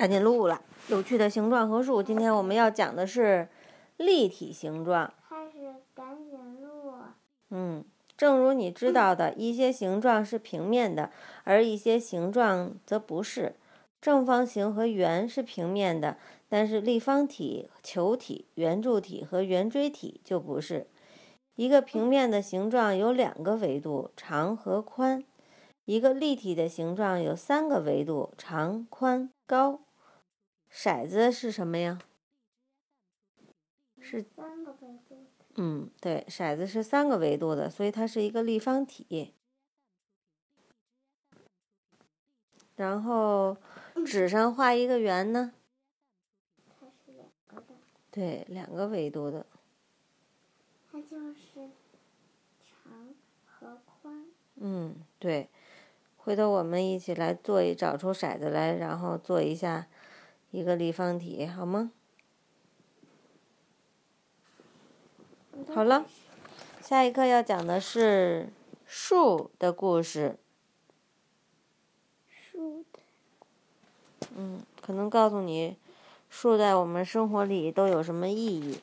赶紧录了。有趣的形状和数，今天我们要讲的是立体形状。开始赶紧录。嗯，正如你知道的，一些形状是平面的，而一些形状则不是。正方形和圆是平面的，但是立方体、球体、圆柱体和圆锥体就不是。一个平面的形状有两个维度，长和宽；一个立体的形状有三个维度，长、宽、高。骰子是什么呀？是三个维度。嗯，对，骰子是三个维度的，所以它是一个立方体。然后纸上画一个圆呢？它是两个的。对，两个维度的。它就是长和宽。嗯，对。回头我们一起来做一找出骰子来，然后做一下一个立方体，好吗？好了，下一课要讲的是树的故事。树的。嗯，可能告诉你树在我们生活里都有什么意义。